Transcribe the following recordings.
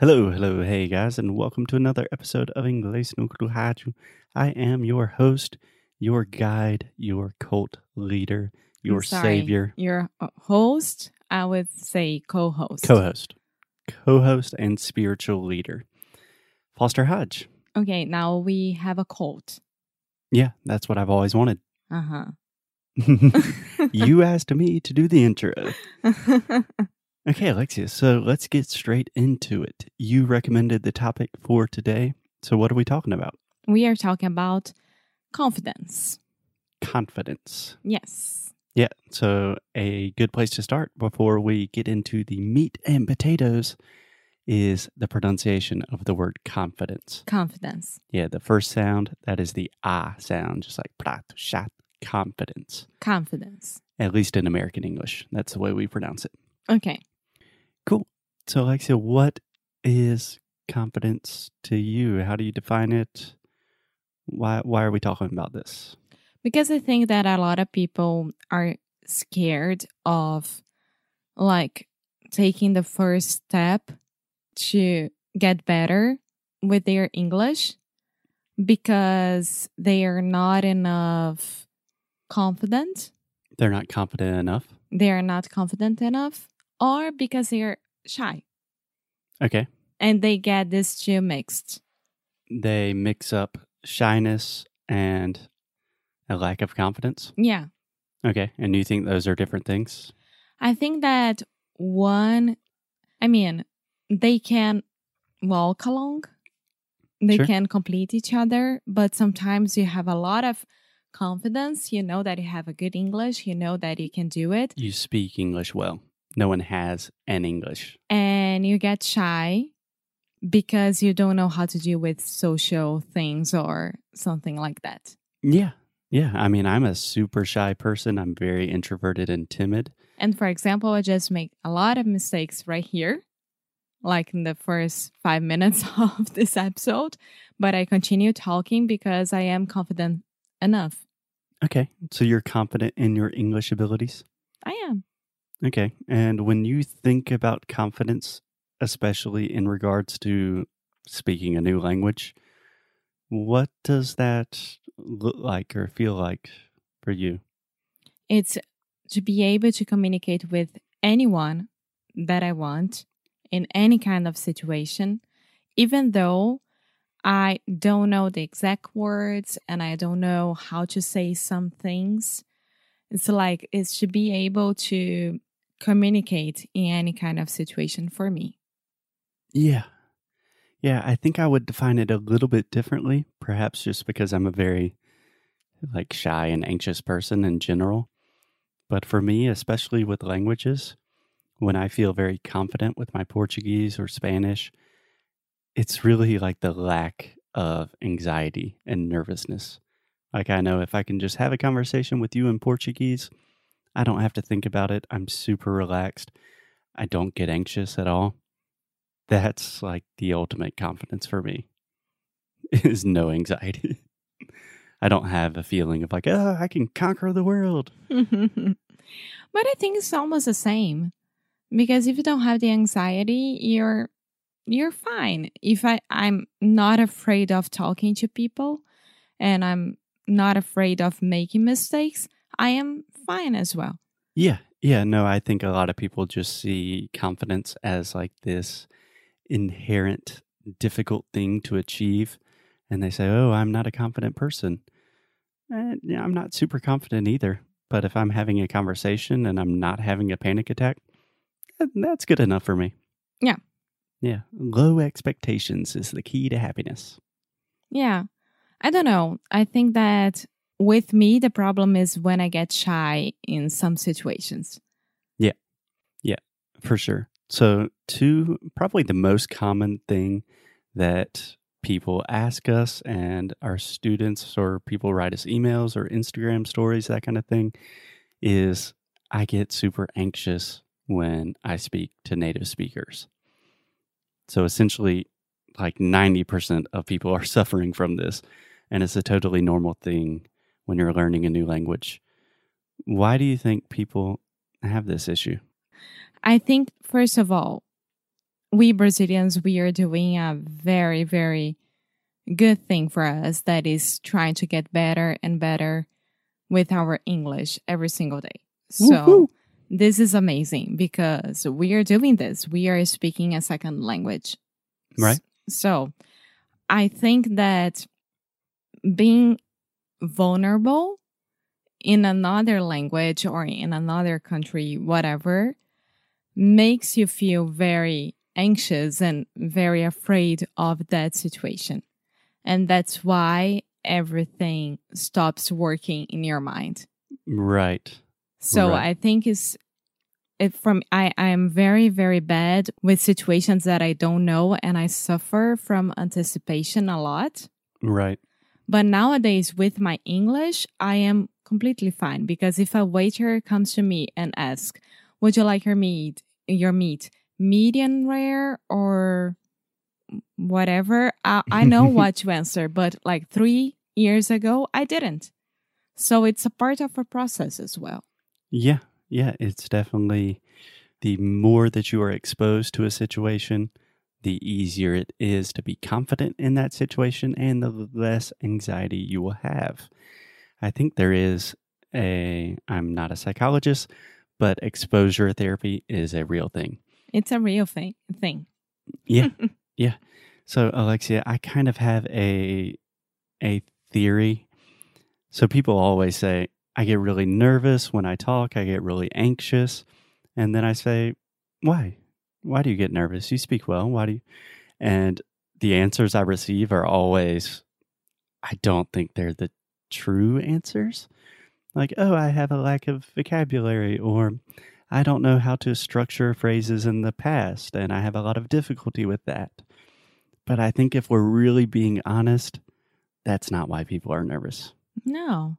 Hello, hello, hey guys, and welcome to another episode of Inglês no Rádio. I am your host, your guide, your cult leader, your sorry, savior, Your uh, host, I would say co-host. co-host, co-host, and spiritual leader, Foster Hodge. Okay, now we have a cult. Yeah, that's what I've always wanted. Uh huh. you asked me to do the intro. Okay, Alexia, so let's get straight into it. You recommended the topic for today. So, what are we talking about? we are talking about confidence. Confidence. Yes. Yeah, so a good place to start before we get into the meat and potatoes is the pronunciation of the word confidence. Confidence. Yeah, the first sound, that is the ah sound, just like prato, shat, confidence. Confidence. At least in American English. That's the way we pronounce it. Okay. Cool. So, Alexia, what is confidence to you? How do you define it? Why why are we talking about this? Because I think that a lot of people are scared of like taking the first step to get better with their English because they are not enough confident. They're not confident enough. They are not confident enough, or because they are shy Okay. and they get these two mixed. They mix up shyness and a lack of confidence. Yeah. Okay. And you think those are different things? I think that one, I mean, they can walk along, they Sure. can complete each other, but sometimes you have a lot of confidence. You know that you have a good English, you know that you can do it, You speak English well. No one has an English. and you get shy because you don't know how to deal with social things or something like that. Yeah. Yeah. I mean, I'm a super shy person. I'm very introverted and timid. And for example, I just make a lot of mistakes right here, like in the first five minutes of this episode, but I continue talking because I am confident enough. Okay. So you're confident in your English abilities? I am. Okay. And when you think about confidence, especially in regards to speaking a new language, what does that look like or feel like for you? It's to be able to communicate with anyone that I want in any kind of situation, even though I don't know the exact words and I don't know how to say some things. It's like it's to be able to communicate in any kind of situation for me. Yeah. Yeah, I think I would define it a little bit differently, perhaps just because I'm a very like shy and anxious person in general. But for me, especially with languages, when I feel very confident with my Portuguese or Spanish, it's really like the lack of anxiety and nervousness. Like I know if I can just have a conversation with you in Portuguese, I don't have to think about it. I'm super relaxed. I don't get anxious at all. That's like the ultimate confidence for me. Is no anxiety. I don't have a feeling of like, oh, I can conquer the world. but I think it's almost the same because if you don't have the anxiety, you're you're fine. If I I'm not afraid of talking to people and I'm not afraid of making mistakes, I am fine as well. Yeah. Yeah. No, I think a lot of people just see confidence as like this inherent difficult thing to achieve. And they say, oh, I'm not a confident person. Eh, yeah, I'm not super confident either. But if I'm having a conversation and I'm not having a panic attack, eh, that's good enough for me. Yeah. Yeah. Low expectations is the key to happiness. Yeah. I don't know. I think that with me the problem is when I get shy in some situations. Yeah. Yeah, for sure. So, two, probably the most common thing that people ask us and our students or people write us emails or Instagram stories, that kind of thing, is I get super anxious when I speak to native speakers. So, essentially, like 90% of people are suffering from this, and it's a totally normal thing when you're learning a new language. Why do you think people have this issue? I think, first of all, we Brazilians, we are doing a very, very good thing for us that is trying to get better and better with our English every single day. So this is amazing because we are doing this. We are speaking a second language. Right. So I think that being vulnerable in another language or in another country, whatever, makes you feel very anxious and very afraid of that situation. And that's why everything stops working in your mind. Right. So Right. I think it's it from I I am very very bad with situations that I don't know and I suffer from anticipation a lot. Right. But nowadays with my English, I am completely fine because if a waiter comes to me and asks, "Would you like your meat your meat medium rare or whatever?" I, I know what to answer, but like 3 years ago, I didn't. So it's a part of a process as well. Yeah. Yeah. It's definitely the more that you are exposed to a situation, the easier it is to be confident in that situation and the less anxiety you will have. I think there is a, I'm not a psychologist, but exposure therapy is a real thing. It's a real thing. Thing. Yeah. yeah. So Alexia, I kind of have a a theory. So people always say I get really nervous when I talk, I get really anxious, and then I say, "Why? Why do you get nervous? You speak well. Why do you?" And the answers I receive are always I don't think they're the true answers. Like, "Oh, I have a lack of vocabulary," or I don't know how to structure phrases in the past, and I have a lot of difficulty with that. But I think if we're really being honest, that's not why people are nervous. No.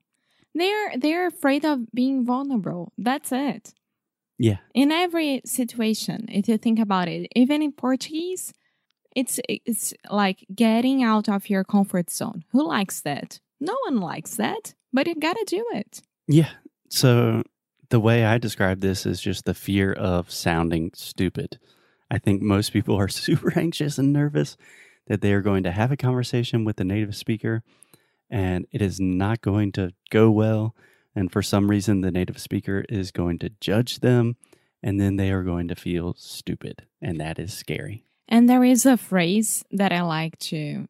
They're they're afraid of being vulnerable. That's it. Yeah. In every situation, if you think about it, even in Portuguese, it's it's like getting out of your comfort zone. Who likes that? No one likes that, but you got to do it. Yeah. So the way I describe this is just the fear of sounding stupid. I think most people are super anxious and nervous that they are going to have a conversation with the native speaker and it is not going to go well. And for some reason, the native speaker is going to judge them and then they are going to feel stupid. And that is scary. And there is a phrase that I like to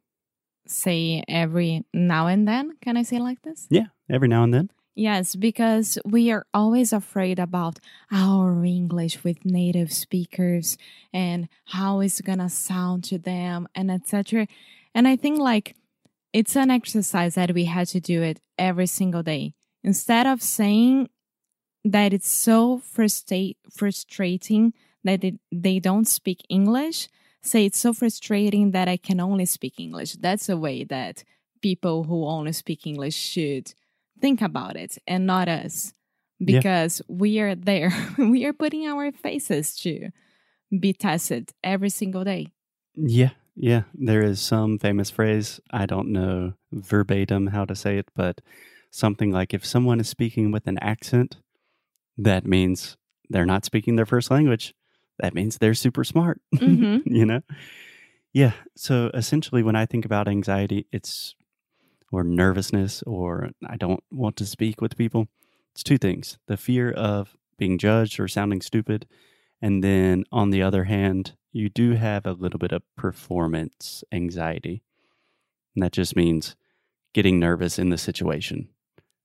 say every now and then. Can I say it like this? Yeah. Every now and then. Yes, because we are always afraid about our English with native speakers and how it's gonna sound to them and etc. And I think like it's an exercise that we had to do it every single day. Instead of saying that it's so frustra- frustrating that it, they don't speak English, say it's so frustrating that I can only speak English. That's a way that people who only speak English should think about it and not us Yeah. because we are there. we are putting our faces to be tested every single day. Yeah, yeah. There is some famous phrase. I don't know verbatim how to say it, but something like if someone is speaking with an accent, that means they're not speaking their first language. That means they're super smart, Mhm. you know? Yeah. So essentially, when I think about anxiety, it's or nervousness or I don't want to speak with people, it's two things the fear of being judged or sounding stupid. And then on the other hand, you do have a little bit of performance anxiety. And that just means getting nervous in the situation.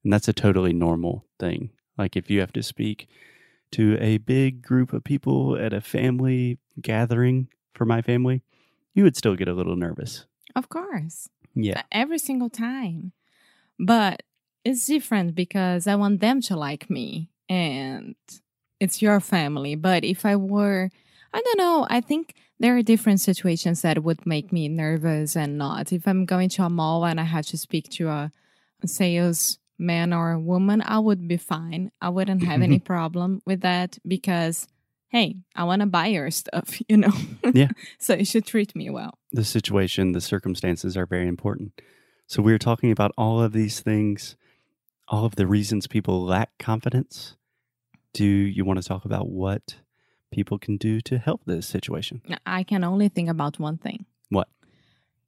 And that's a totally normal thing. Like if you have to speak to a big group of people at a family gathering for my family, you would still get a little nervous. Of course. Yeah. Every single time. But it's different because I want them to like me and it's your family. But if I were, I don't know, I think there are different situations that would make me nervous and not. If I'm going to a mall and I have to speak to a, a salesman or a woman, I would be fine. I wouldn't have any mm-hmm. problem with that because, hey, I want to buy your stuff, you know? Yeah. so you should treat me well. the situation, the circumstances are very important. So we're talking about all of these things, all of the reasons people lack confidence. Do you want to talk about what people can do to help this situation? I can only think about one thing. What?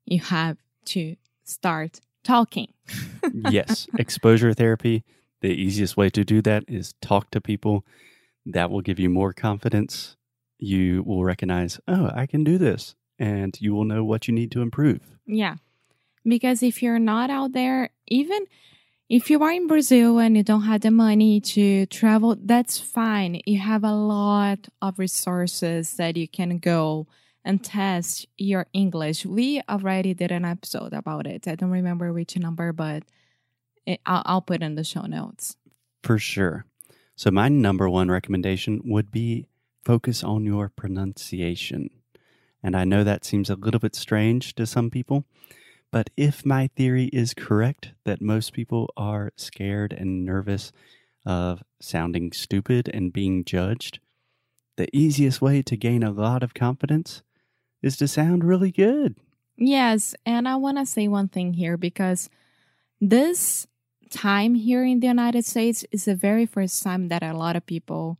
You have to start talking. yes, exposure therapy. The easiest way to do that is talk to people. That will give you more confidence. You will recognize, oh, I can do this. And you will know what you need to improve. Yeah. Because if you're not out there, even if you are in Brazil and you don't have the money to travel, that's fine. You have a lot of resources that you can go and test your English. We already did an episode about it. I don't remember which number, but it, I'll, I'll put in the show notes. For sure. So, my number one recommendation would be focus on your pronunciation. And I know that seems a little bit strange to some people, but if my theory is correct that most people are scared and nervous of sounding stupid and being judged, the easiest way to gain a lot of confidence is to sound really good. Yes, and I want to say one thing here because this time here in the United States is the very first time that a lot of people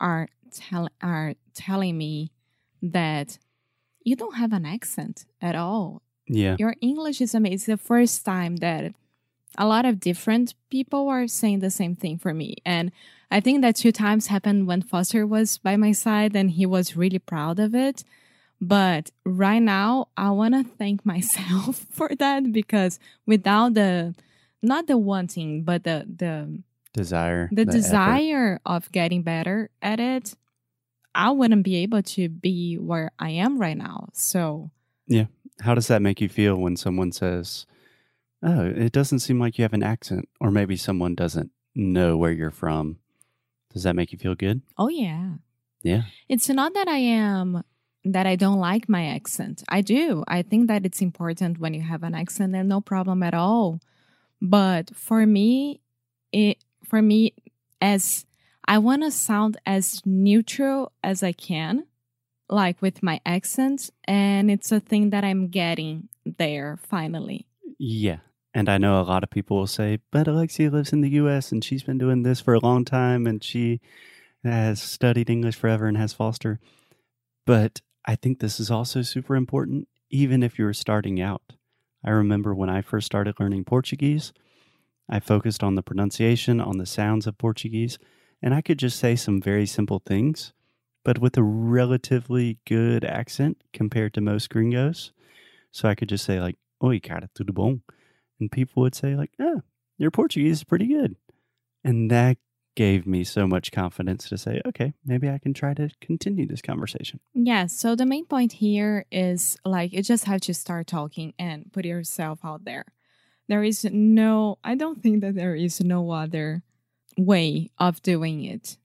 are tell are telling me that you don't have an accent at all. Yeah. Your English is amazing. It's the first time that a lot of different people are saying the same thing for me. And I think that two times happened when Foster was by my side and he was really proud of it. But right now, I want to thank myself for that because without the, not the wanting, but the, the, desire, the, the desire effort. of getting better at it, I wouldn't be able to be where I am right now. So, yeah. How does that make you feel when someone says, Oh, it doesn't seem like you have an accent? Or maybe someone doesn't know where you're from. Does that make you feel good? oh yeah. Yeah. It's not that I am that I don't like my accent. I do. I think that it's important when you have an accent and no problem at all. But for me, it for me as I want to sound as neutral as I can like with my accent and it's a thing that I'm getting there finally. Yeah. And I know a lot of people will say, but Alexia lives in the US and she's been doing this for a long time and she has studied English forever and has Foster. But I think this is also super important, even if you're starting out. I remember when I first started learning Portuguese, I focused on the pronunciation, on the sounds of Portuguese, and I could just say some very simple things, but with a relatively good accent compared to most gringos. So I could just say, like, Oi, cara, tudo bom? And people would say, like, ah, your Portuguese is pretty good. And that gave me so much confidence to say, okay, maybe I can try to continue this conversation. Yeah, so the main point here is like you just have to start talking and put yourself out there. There is no I don't think that there is no other way of doing it.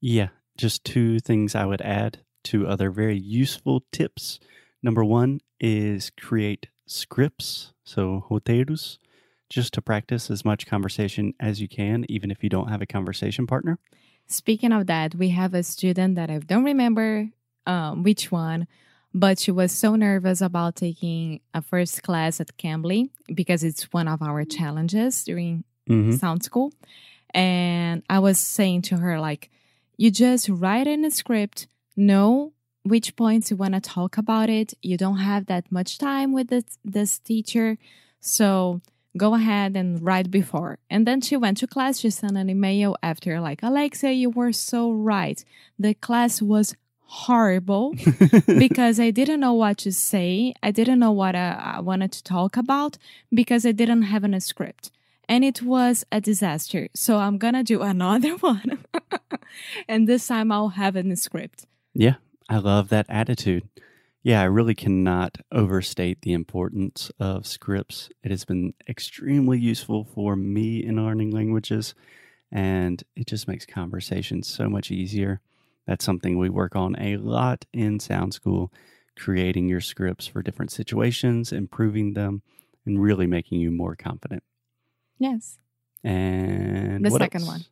Yeah, just two things I would add, two other very useful tips. Number one is create scripts, so roteiros, just to practice as much conversation as you can, even if you don't have a conversation partner. Speaking of that, we have a student that I don't remember um, which one, but she was so nervous about taking a first class at Cambly because it's one of our challenges during Mm-hmm. sound school. And I was saying to her, like, you just write in a script, know which points you want to talk about it. You don't have that much time with this, this teacher. So go ahead and write before. And then she went to class. She sent an email after, like, Alexa, you were so right. The class was horrible because I didn't know what to say. I didn't know what I, I wanted to talk about because I didn't have a script. And it was a disaster. So I'm going to do another one. and this time I'll have a script. Yeah, I love that attitude. Yeah, I really cannot overstate the importance of scripts. It has been extremely useful for me in learning languages, and it just makes conversation so much easier. That's something we work on a lot in Sound School, creating your scripts for different situations, improving them, and really making you more confident. Yes. And The second else? one.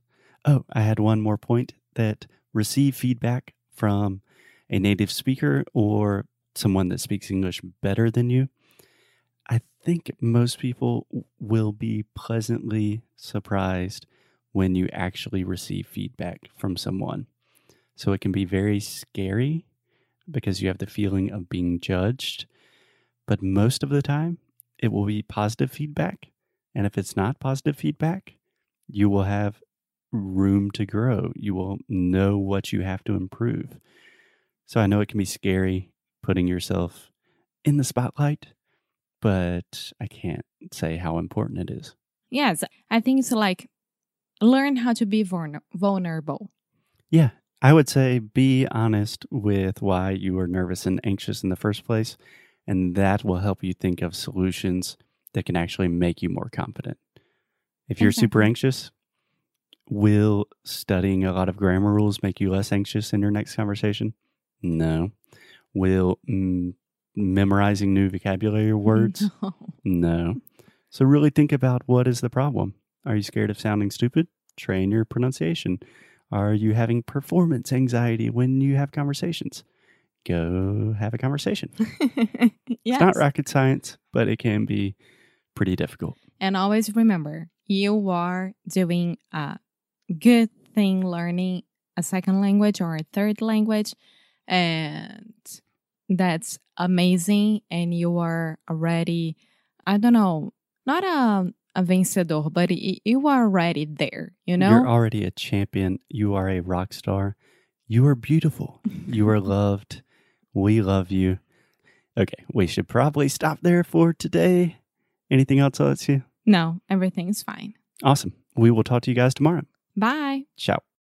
Oh, I had one more point that receive feedback from a native speaker or someone that speaks English better than you. I think most people will be pleasantly surprised when you actually receive feedback from someone. So it can be very scary because you have the feeling of being judged. But most of the time, it will be positive feedback. And if it's not positive feedback, you will have room to grow. You will know what you have to improve. So I know it can be scary putting yourself in the spotlight, but I can't say how important it is. Yes, I think it's like learn how to be vulnerable. Yeah, I would say be honest with why you were nervous and anxious in the first place, and that will help you think of solutions that can actually make you more confident. If you're super anxious, will studying a lot of grammar rules make you less anxious in your next conversation? No. Will mm, memorizing new vocabulary words? No. No. So really think about what is the problem. Are you scared of sounding stupid? Train your pronunciation. Are you having performance anxiety when you have conversations? Go have a conversation. yes. It's not rocket science, but it can be pretty difficult. And always remember, you are doing a good thing learning a second language or a third language. And that's amazing. And you are already, I don't know, not a, a vencedor, but you are already there, you know? You're already a champion. You are a rock star. You are beautiful. You are loved. We love you. Okay, we should probably stop there for today. Anything else, Alexia? no, everything's fine. Awesome. We will talk to you guys tomorrow. Bye. Ciao.